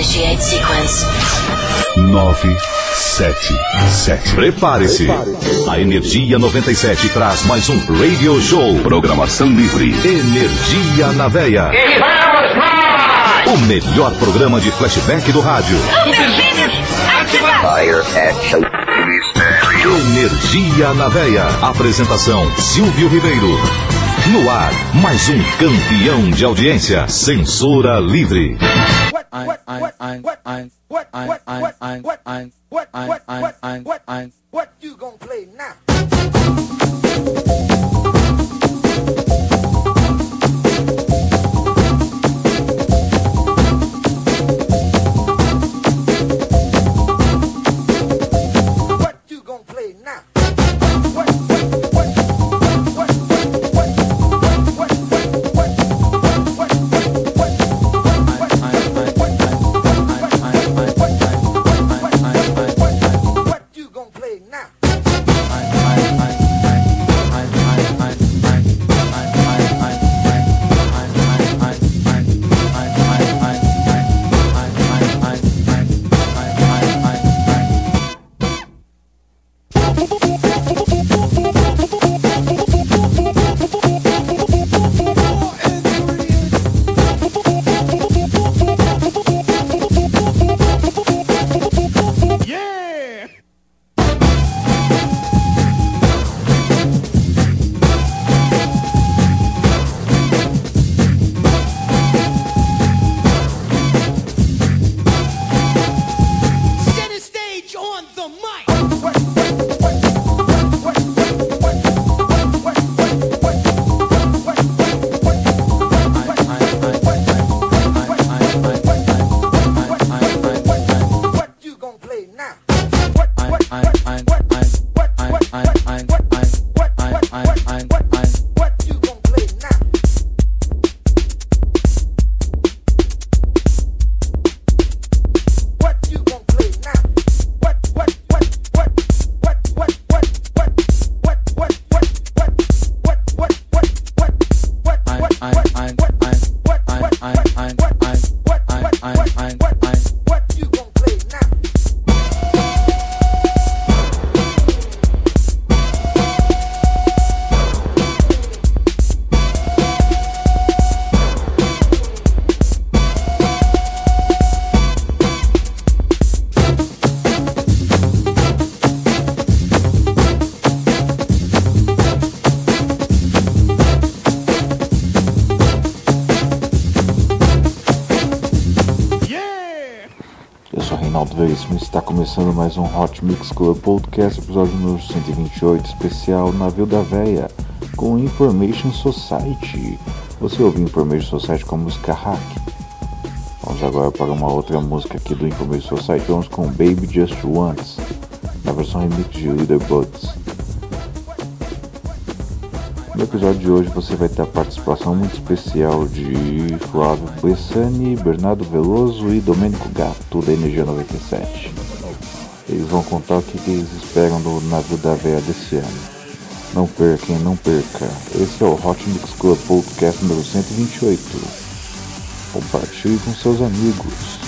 Initiate sequence. 9, 7, 7. Prepare-se. A Energia 97 traz mais um Radio Show. Programação livre. Energia na veia. O melhor programa de flashback do rádio. Energia na veia. Apresentação Silvio Ribeiro. No ar, mais um campeão de audiência. Censura livre. What you gonna play now? On the mic. Começando mais um Hot Mix Club Podcast, episódio número 128, especial Navio da Véia, com Information Society. Você ouviu Information Society com a música Hack. Vamos agora para uma outra música aqui do Information Society, vamos com Baby Just Once, na versão remix de Leader Buds. No episódio de hoje você vai ter a participação muito especial de Flávio Bessani, Bernardo Veloso e Domênico Gato da Energia 97. Vão contar o que que eles esperam do navio da véia desse ano. Não perca, hein? não perca. Esse é o Hot Mix Club Podcast número 128. Compartilhe com seus amigos.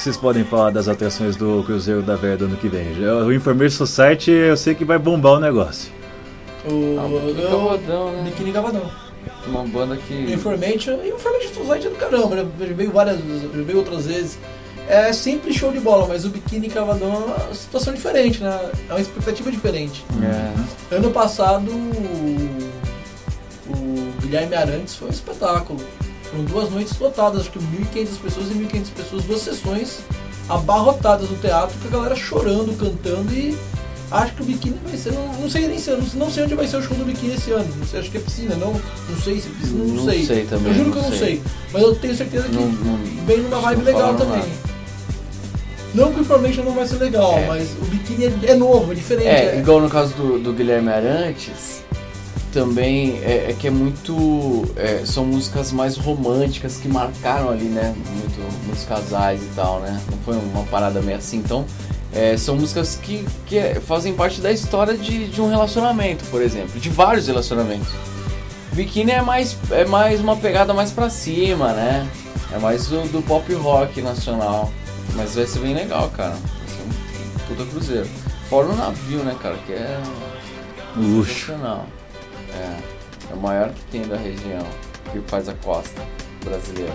Que vocês podem falar das atrações do Cruzeiro da Vera do ano que vem? O Enfermeiro Society eu sei que vai bombar o negócio. O, Ah, o Biquíni eu- Cavadão, né? Cavadão. Uma banda que. Information, e Information Society é do caramba, né? Já veio várias já veio outras vezes. É sempre show de bola, mas o Biquíni Cavadão é uma situação diferente, né? É uma expectativa diferente. É. Ano passado, o, o Guilherme Arantes foi um espetáculo. Foram duas noites lotadas, acho que 1.500 pessoas e 1.500 pessoas, duas sessões abarrotadas no teatro, com a galera chorando, cantando e acho que o Biquíni vai ser, não, não sei nem se, não, não sei onde vai ser o show do Biquíni esse ano, não sei, acho que é piscina, não, não sei se é piscina, não, Não sei. sei também, Eu juro que eu não sei. sei, mas eu tenho certeza que vem numa vibe legal também. nada. Não que o Information não vai ser legal, É. mas o Biquíni é, é novo, é diferente. É, igual no caso do, do Guilherme Arantes, também é, é que é muito. é, são músicas mais românticas que marcaram ali, né? Muito, muitos casais e tal, né? Não foi uma parada meio assim. Então, é, são músicas que, que é, fazem parte da história de, de um relacionamento, por exemplo, de vários relacionamentos. Biquíni é mais, é mais uma pegada mais pra cima, né? É mais do, do pop rock nacional. Mas vai ser bem legal, cara. Vai ser um puta cruzeiro. Fora o navio, né, cara? Que é Luxo. É. É o maior que tem da região. Que faz a costa brasileira.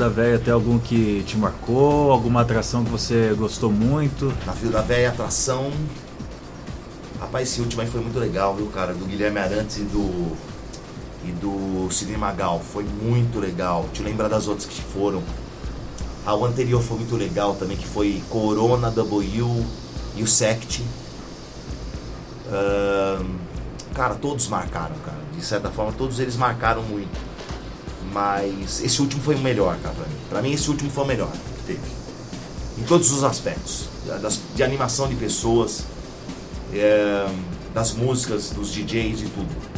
Da véia, tem algum que te marcou? Alguma atração que você gostou muito? Navio da Véia, atração. Rapaz, esse último aí foi muito legal, viu, cara? Do Guilherme Arantes e do. E do Sidney Magal. Foi muito legal. Te lembra das outras que foram. A o anterior foi muito legal também, que foi Corona, W e o Sect. Ahn, cara, todos marcaram, cara. De certa forma, todos eles marcaram muito. Mas esse último foi o melhor, cara, pra mim. Pra mim, esse último foi o melhor que teve. Em todos os aspectos. De animação de pessoas, é, das músicas, dos DJs e tudo.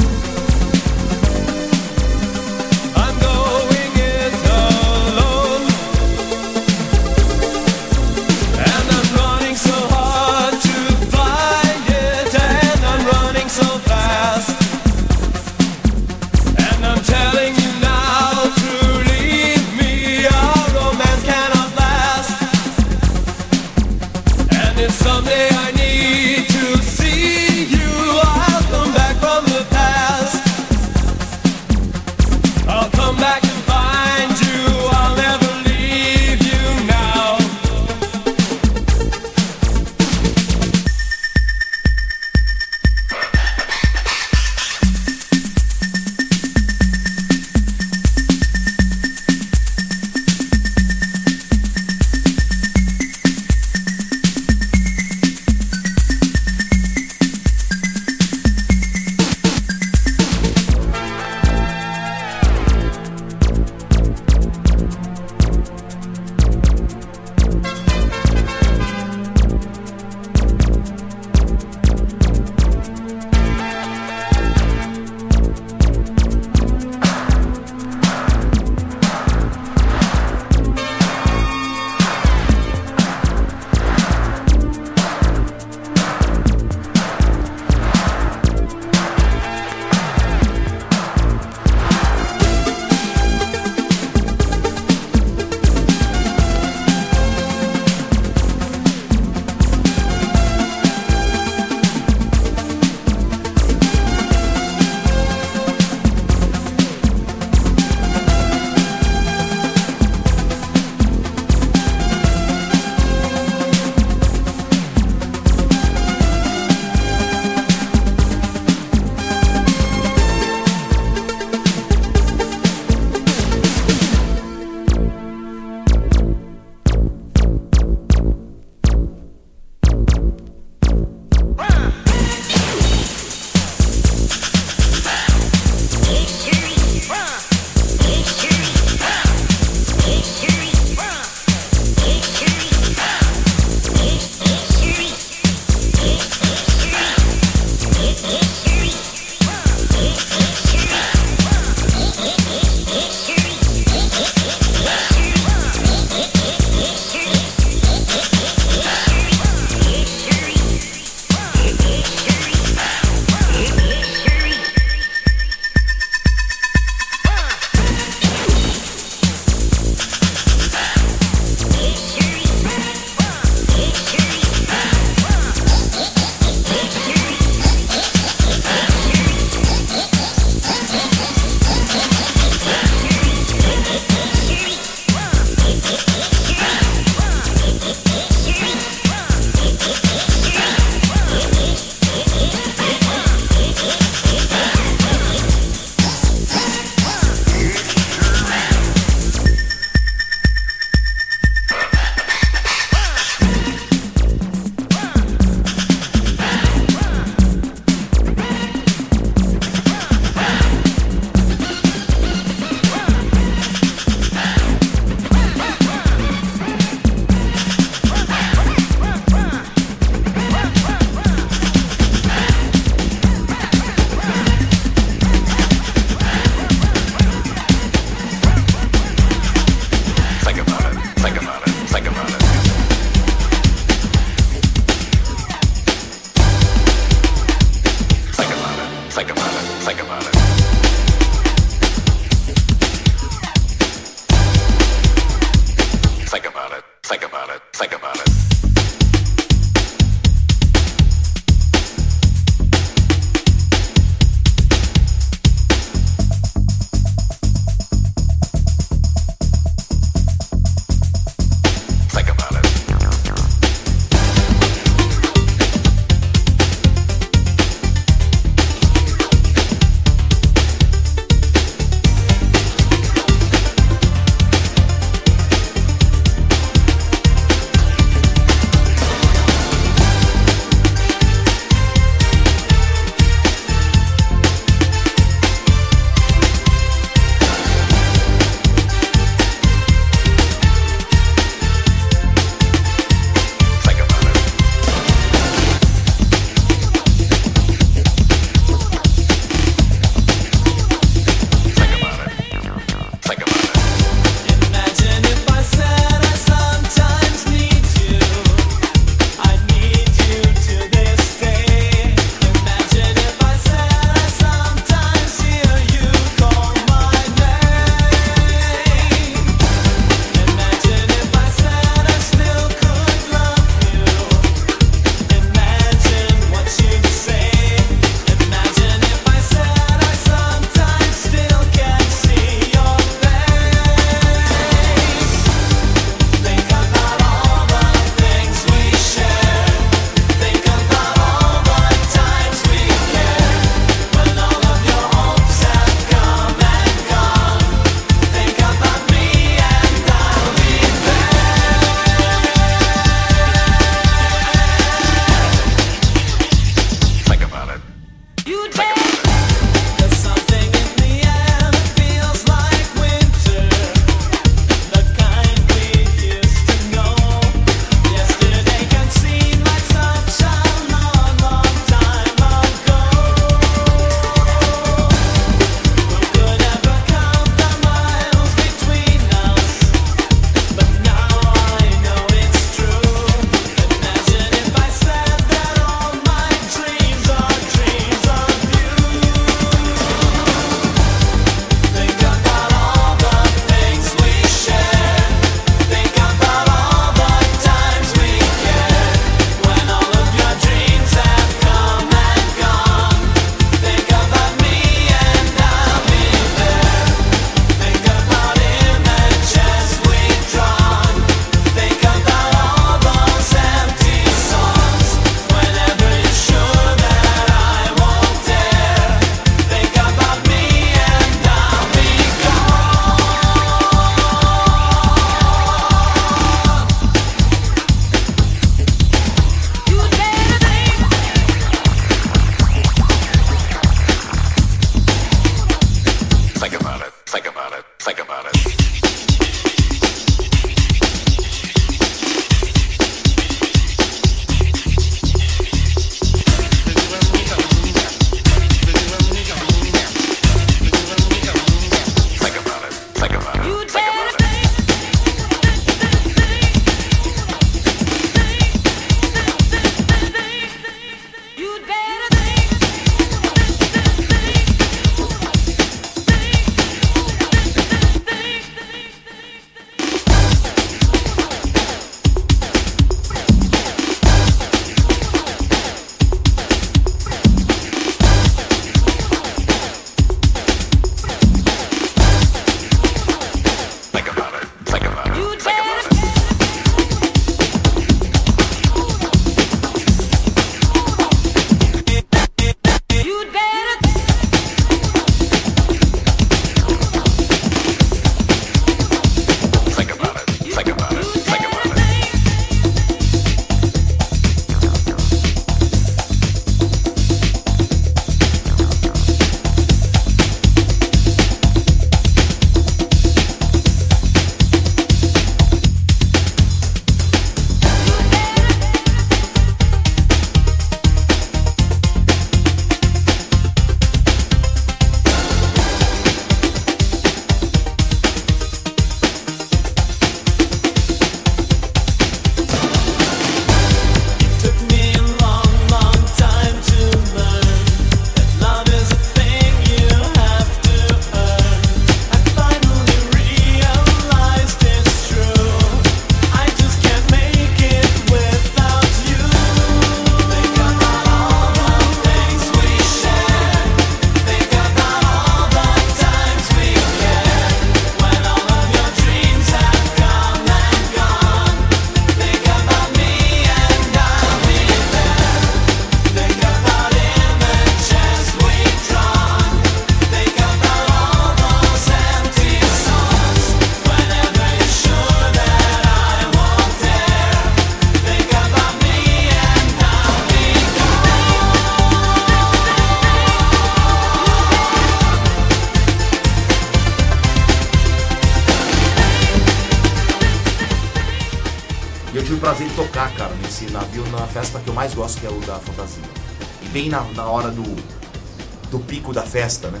Do pico da festa, né?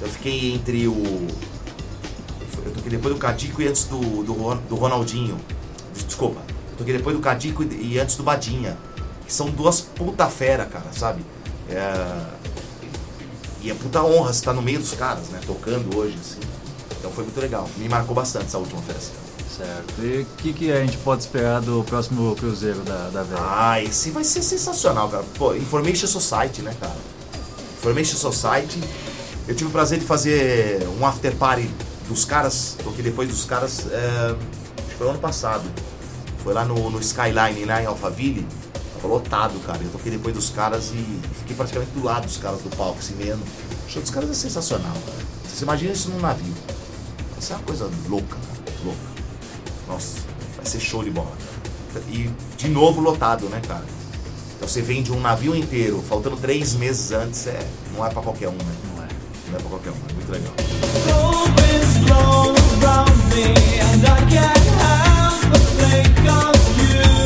Eu fiquei entre o. Eu toquei depois do Cadico e antes do, do, do Ronaldinho. Desculpa. Eu toquei depois do Cadico e, e antes do Badinha. Que são duas puta fera, cara, sabe? É, e é puta honra estar no meio dos caras, né? Tocando hoje, assim. Então foi muito legal. Me marcou bastante essa última festa. Certo. E o que, que a gente pode esperar do próximo cruzeiro da, da velha? Ah, esse vai ser sensacional, cara. Pô, Information Society, né, cara? Information Society. Eu tive o prazer de fazer um after party dos caras, porque depois dos caras, é, acho que foi ano passado. Foi lá no, no Skyline, lá em Alphaville. Tava lotado, cara. Eu toquei depois dos caras e fiquei praticamente do lado dos caras do palco, assim mesmo. O show dos caras é sensacional, cara. Você imagina isso num navio. Isso é uma coisa louca, cara. Louca. Nossa, vai ser show de bola. cara. E de novo lotado, né, cara? Você vende um navio inteiro, faltando três meses antes, é, não é pra qualquer um, né? Não é. Não é pra qualquer um, é muito legal. But it's only in my mind 'Cause I'm walking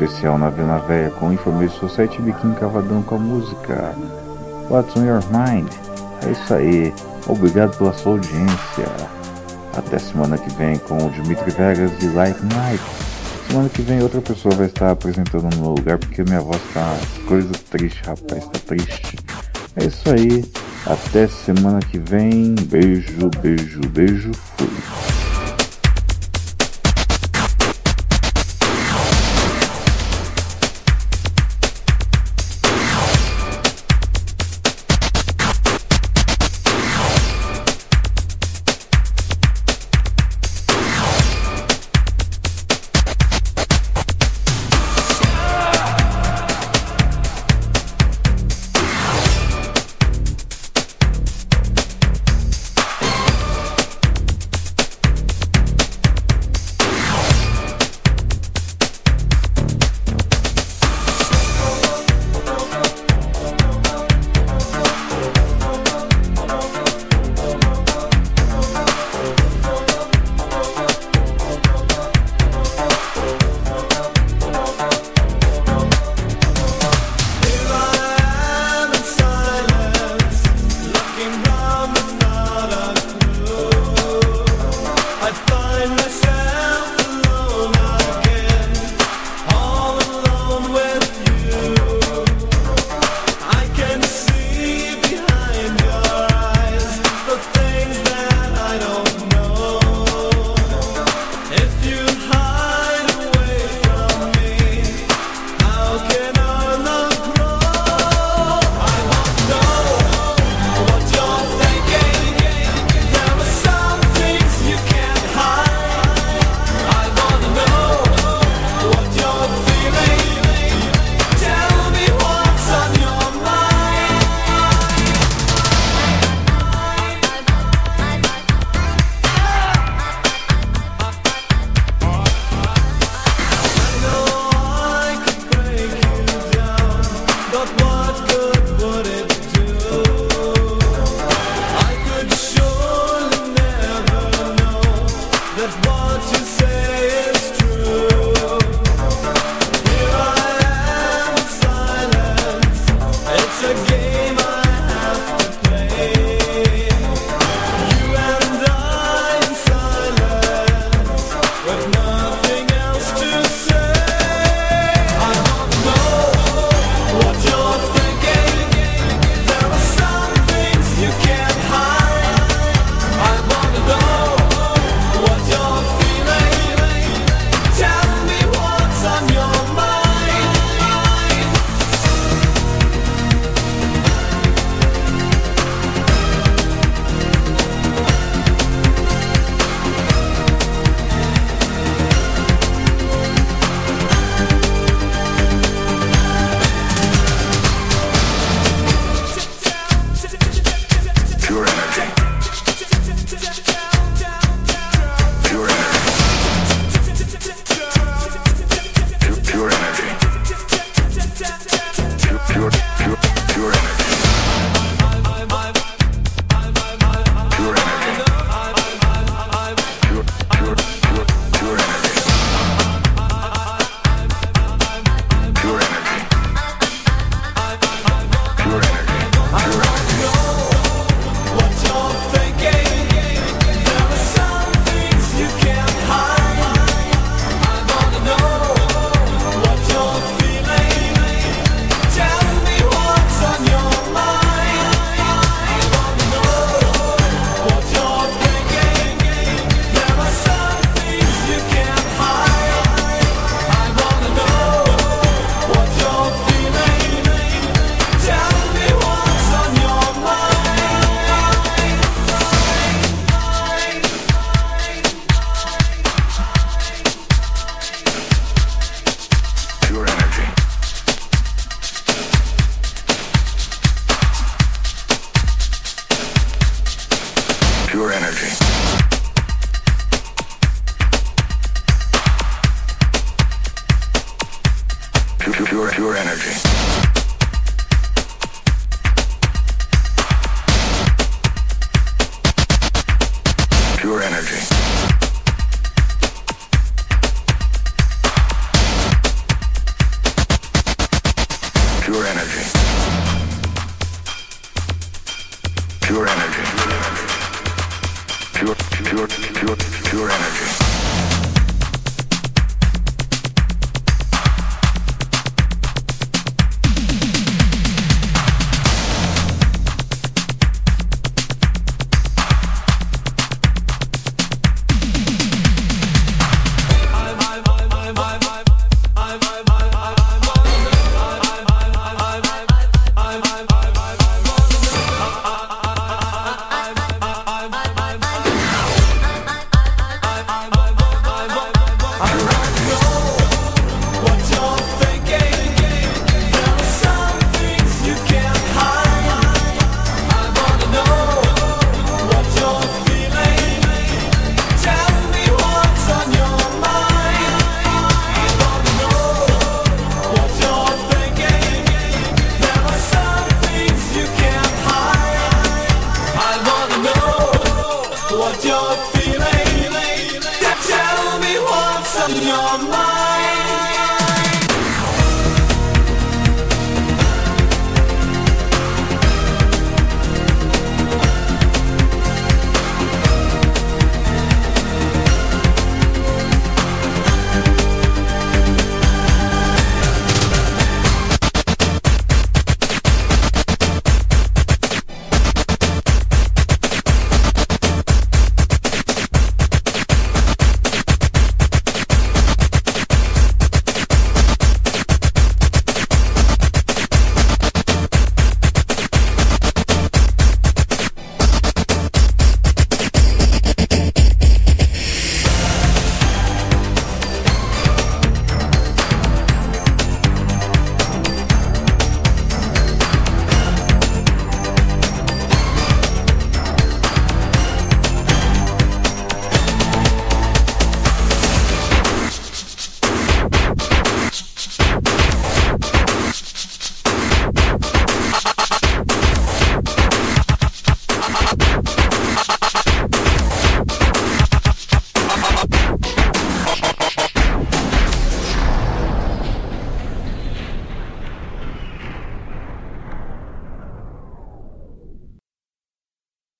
especial na Vila Véia com Informações Society Biquinho Cavadão com a música What's on Your Mind? É isso aí, obrigado pela sua audiência. Até semana que vem com o Dimitri Vegas e Like Mike. Semana que vem outra pessoa vai estar apresentando no meu lugar porque minha voz tá coisa triste, rapaz, tá triste. É isso aí, até semana que vem. Beijo, beijo, beijo, fui.